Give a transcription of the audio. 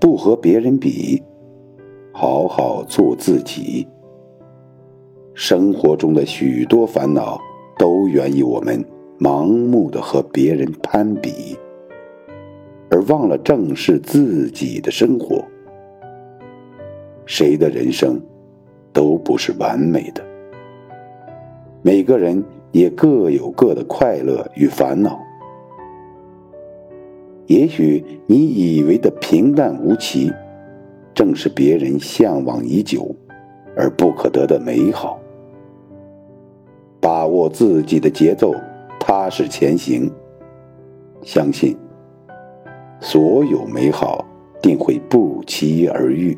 不和别人比，好好做自己。生活中的许多烦恼，都源于我们盲目的和别人攀比，而忘了正视自己的生活。谁的人生都不是完美的，每个人也各有各的快乐与烦恼。也许你以为的平淡无奇，正是别人向往已久而不可得的美好。把握自己的节奏，踏实前行，相信所有美好定会不期而遇。